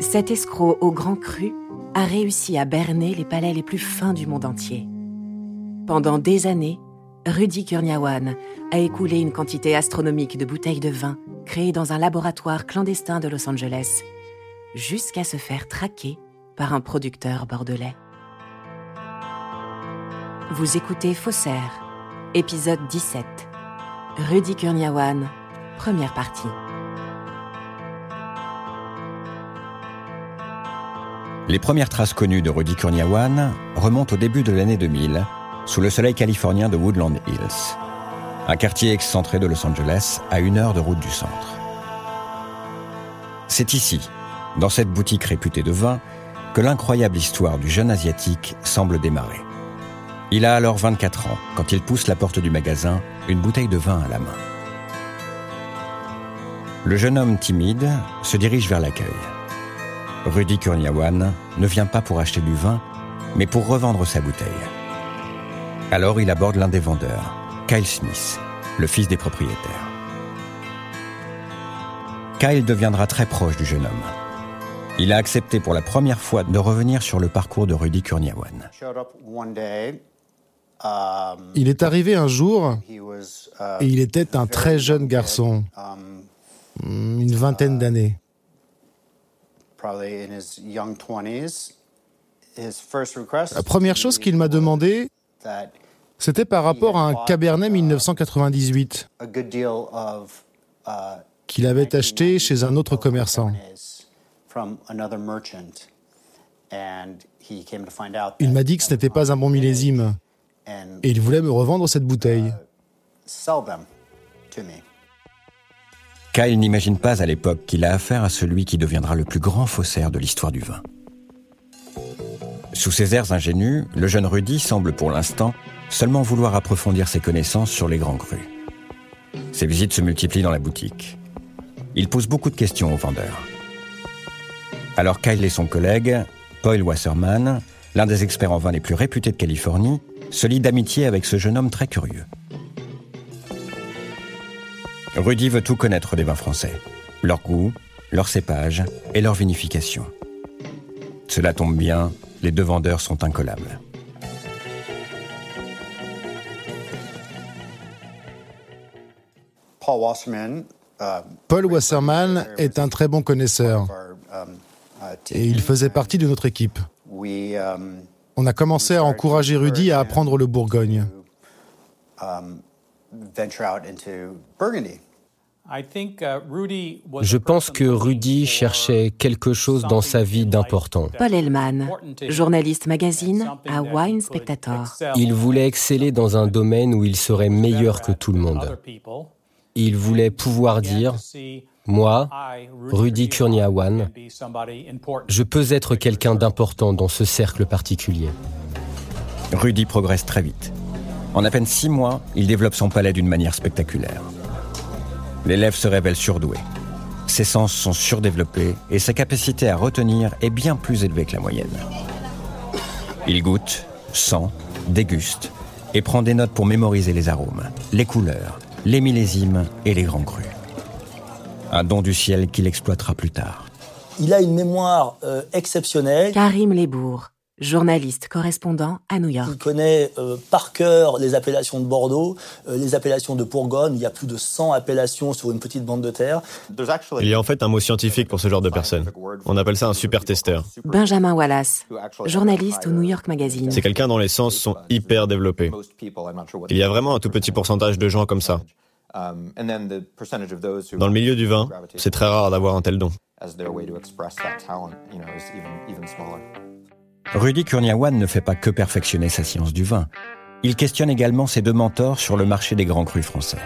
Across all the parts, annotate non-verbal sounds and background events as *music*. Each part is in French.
Cet escroc au grand cru a réussi à berner les palais les plus fins du monde entier. Pendant des années, Rudy Kurniawan a écoulé une quantité astronomique de bouteilles de vin créées dans un laboratoire clandestin de Los Angeles, jusqu'à se faire traquer par un producteur bordelais. Vous écoutez Faussaire, épisode 17. Rudy Kurniawan, première partie. Les premières traces connues de Rudy Kurniawan remontent au début de l'année 2000, sous le soleil californien de Woodland Hills, un quartier excentré de Los Angeles à une heure de route du centre. C'est ici, dans cette boutique réputée de vin, que l'incroyable histoire du jeune Asiatique semble démarrer. Il a alors 24 ans quand il pousse la porte du magasin, une bouteille de vin à la main. Le jeune homme timide se dirige vers l'accueil. Rudy Kurniawan ne vient pas pour acheter du vin, mais pour revendre sa bouteille. Alors il aborde l'un des vendeurs, Kyle Smith, le fils des propriétaires. Kyle deviendra très proche du jeune homme. Il a accepté pour la première fois de revenir sur le parcours de Rudy Kurniawan. Il est arrivé un jour et il était un très jeune garçon, une vingtaine d'années. La première chose qu'il m'a demandé, c'était par rapport à un Cabernet 1998 qu'il avait acheté chez un autre commerçant. Il m'a dit que ce n'était pas un bon millésime et il voulait me revendre cette bouteille. Kyle n'imagine pas à l'époque qu'il a affaire à celui qui deviendra le plus grand faussaire de l'histoire du vin. Sous ses airs ingénus, le jeune Rudy semble pour l'instant seulement vouloir approfondir ses connaissances sur les grands crus. Ses visites se multiplient dans la boutique. Il pose beaucoup de questions aux vendeurs. Alors Kyle et son collègue, Paul Wasserman, l'un des experts en vin les plus réputés de Californie, se lie d'amitié avec ce jeune homme très curieux. Rudy veut tout connaître des vins français, leur goût, leur cépage et leur vinification. Cela tombe bien, les deux vendeurs sont incollables. Paul Wasserman est un très bon connaisseur et il faisait partie de notre équipe. On a commencé à encourager Rudy à apprendre le Bourgogne. Je pense que Rudy cherchait quelque chose dans sa vie d'important. Paul Hellman, journaliste magazine à Wine Spectator. Il voulait exceller dans un domaine où il serait meilleur que tout le monde. Il voulait pouvoir dire moi, Rudy Kurniawan, je peux être quelqu'un d'important dans ce cercle particulier. Rudy progresse très vite. En à peine six mois, il développe son palais d'une manière spectaculaire. L'élève se révèle surdoué. Ses sens sont surdéveloppés et sa capacité à retenir est bien plus élevée que la moyenne. Il goûte, sent, déguste et prend des notes pour mémoriser les arômes, les couleurs, les millésimes et les grands crus. Un don du ciel qu'il exploitera plus tard. Il a une mémoire euh, exceptionnelle. Karim Lebourg, journaliste correspondant à New York. Il connaît euh, par cœur les appellations de Bordeaux, euh, les appellations de Bourgogne. Il y a plus de 100 appellations sur une petite bande de terre. Il y a en fait un mot scientifique pour ce genre de personne. On appelle ça un super testeur. Benjamin Wallace, journaliste au New York Magazine. C'est quelqu'un dont les sens sont hyper développés. Il y a vraiment un tout petit pourcentage de gens comme ça. Dans le milieu du vin, c'est très rare d'avoir un tel don. Rudy Kurniawan ne fait pas que perfectionner sa science du vin. Il questionne également ses deux mentors sur le marché des grands crus français.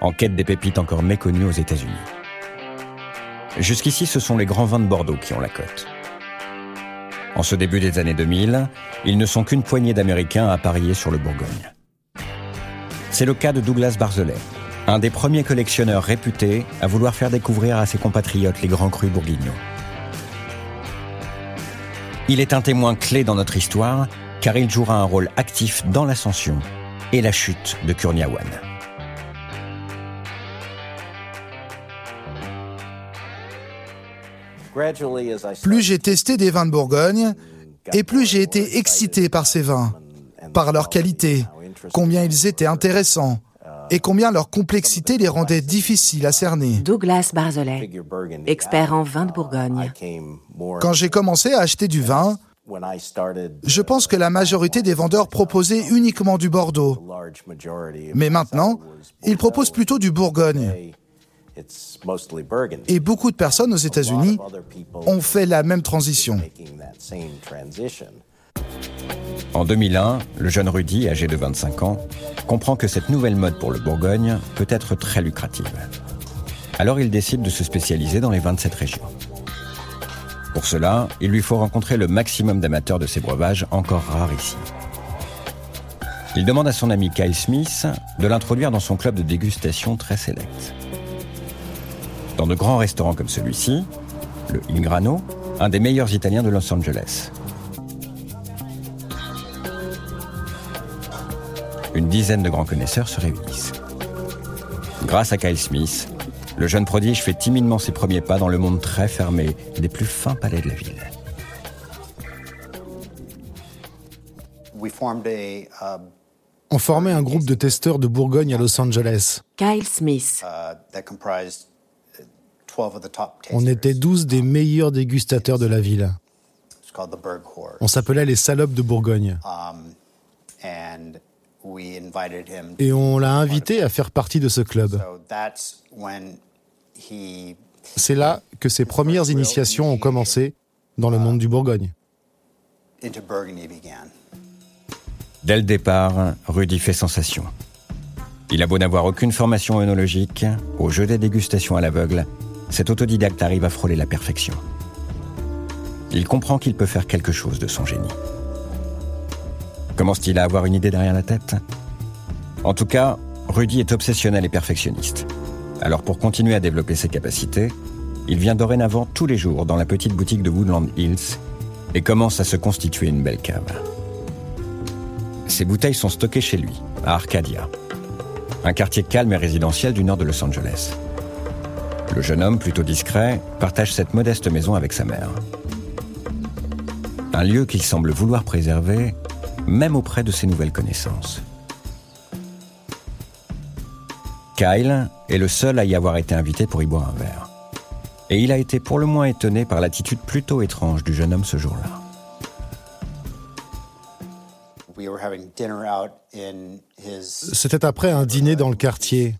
En quête des pépites encore méconnues aux États-Unis. Jusqu'ici, ce sont les grands vins de Bordeaux qui ont la cote. En ce début des années 2000, ils ne sont qu'une poignée d'Américains à parier sur le Bourgogne. C'est le cas de Douglas Barzelet, un des premiers collectionneurs réputés à vouloir faire découvrir à ses compatriotes les grands crus bourguignons. Il est un témoin clé dans notre histoire car il jouera un rôle actif dans l'ascension et la chute de Kurniawan. Plus j'ai testé des vins de Bourgogne, et plus j'ai été excité par ces vins, par leur qualité, combien ils étaient intéressants, et combien leur complexité les rendait difficiles à cerner. Douglas Barzolet, expert en vin de Bourgogne. Quand j'ai commencé à acheter du vin, je pense que la majorité des vendeurs proposaient uniquement du Bordeaux. Mais maintenant, ils proposent plutôt du Bourgogne. Et beaucoup de personnes aux États-Unis ont fait la même transition. En 2001, le jeune Rudy, âgé de 25 ans, comprend que cette nouvelle mode pour le Bourgogne peut être très lucrative. Alors il décide de se spécialiser dans les 27 régions. Pour cela, il lui faut rencontrer le maximum d'amateurs de ces breuvages encore rares ici. Il demande à son ami Kyle Smith de l'introduire dans son club de dégustation très sélect. Dans de grands restaurants comme celui-ci, le Ingrano, un des meilleurs Italiens de Los Angeles. Une dizaine de grands connaisseurs se réunissent. Grâce à Kyle Smith, le jeune prodige fait timidement ses premiers pas dans le monde très fermé des plus fins palais de la ville. On formait un groupe de testeurs de Bourgogne à Los Angeles. Kyle Smith. On était 12 des meilleurs dégustateurs de la ville. On s'appelait les salopes de Bourgogne. Et on l'a invité à faire partie de ce club. C'est là que ses premières initiations ont commencé dans le monde du Bourgogne. Dès le départ, Rudy fait sensation. Il a beau n'avoir aucune formation œnologique, au jeu des dégustations à l'aveugle, cet autodidacte arrive à frôler la perfection. Il comprend qu'il peut faire quelque chose de son génie. Commence-t-il à avoir une idée derrière la tête? En tout cas, Rudy est obsessionnel et perfectionniste. Alors pour continuer à développer ses capacités, il vient dorénavant tous les jours dans la petite boutique de Woodland Hills et commence à se constituer une belle cave. Ses bouteilles sont stockées chez lui, à Arcadia, un quartier calme et résidentiel du nord de Los Angeles. Le jeune homme, plutôt discret, partage cette modeste maison avec sa mère. Un lieu qu'il semble vouloir préserver, même auprès de ses nouvelles connaissances. Kyle est le seul à y avoir été invité pour y boire un verre. Et il a été pour le moins étonné par l'attitude plutôt étrange du jeune homme ce jour-là. C'était après un dîner dans le quartier.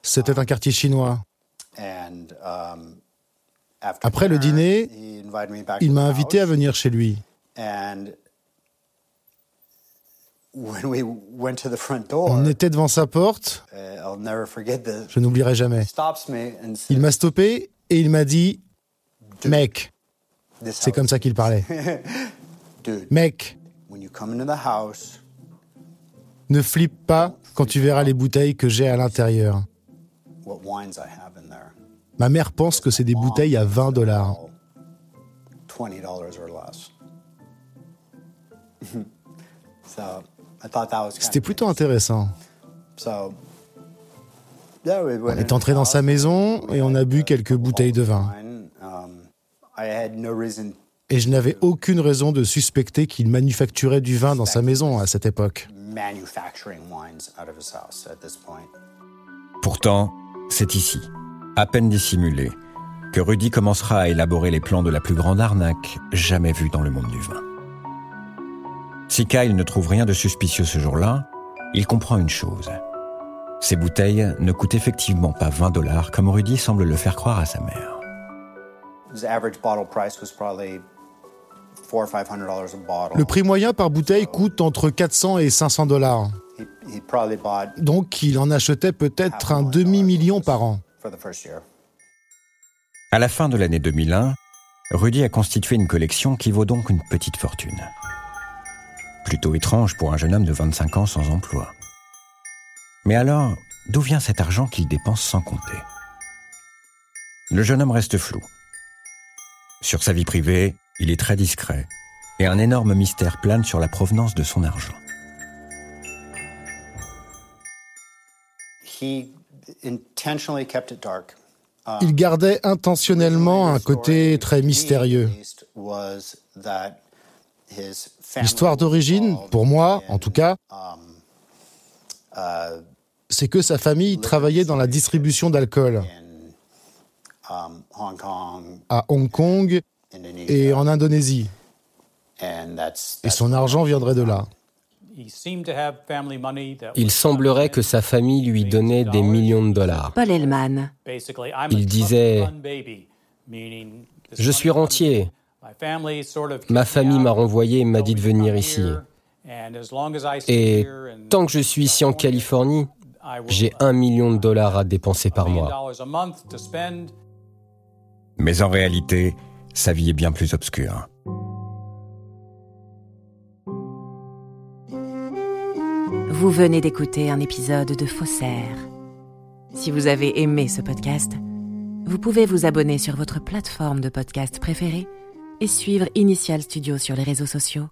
C'était un quartier chinois. Après le dîner, il m'a invité à venir chez lui. On était devant sa porte. Je n'oublierai jamais. Il m'a stoppé et il m'a dit Mec, c'est comme ça qu'il parlait. *laughs* Mec, ne flippe pas quand tu verras les bouteilles que j'ai à l'intérieur. Ma mère pense que c'est des bouteilles à 20 dollars. *laughs* C'était plutôt intéressant. On est entré dans sa maison et on a bu quelques bouteilles de vin. Et je n'avais aucune raison de suspecter qu'il manufacturait du vin dans sa maison à cette époque. Pourtant, c'est ici, à peine dissimulé, que Rudy commencera à élaborer les plans de la plus grande arnaque jamais vue dans le monde du vin. Si Kyle ne trouve rien de suspicieux ce jour-là, il comprend une chose. Ces bouteilles ne coûtent effectivement pas 20 dollars comme Rudy semble le faire croire à sa mère. Le prix moyen par bouteille coûte entre 400 et 500 dollars. Donc il en achetait peut-être un demi-million par an. À la fin de l'année 2001, Rudy a constitué une collection qui vaut donc une petite fortune. Plutôt étrange pour un jeune homme de 25 ans sans emploi. Mais alors, d'où vient cet argent qu'il dépense sans compter? Le jeune homme reste flou. Sur sa vie privée, il est très discret et un énorme mystère plane sur la provenance de son argent. Il gardait intentionnellement un côté très mystérieux. L'histoire d'origine, pour moi en tout cas, c'est que sa famille travaillait dans la distribution d'alcool à Hong Kong et en Indonésie. Et son argent viendrait de là. Il semblerait que sa famille lui donnait des millions de dollars. Paul Hellman. Il disait Je suis rentier. Ma famille m'a renvoyé et m'a dit de venir ici. Et tant que je suis ici en Californie, j'ai un million de dollars à dépenser par mois. Mais en réalité, sa vie est bien plus obscure. Vous venez d'écouter un épisode de Faussaire. Si vous avez aimé ce podcast, vous pouvez vous abonner sur votre plateforme de podcast préférée et suivre Initial Studio sur les réseaux sociaux.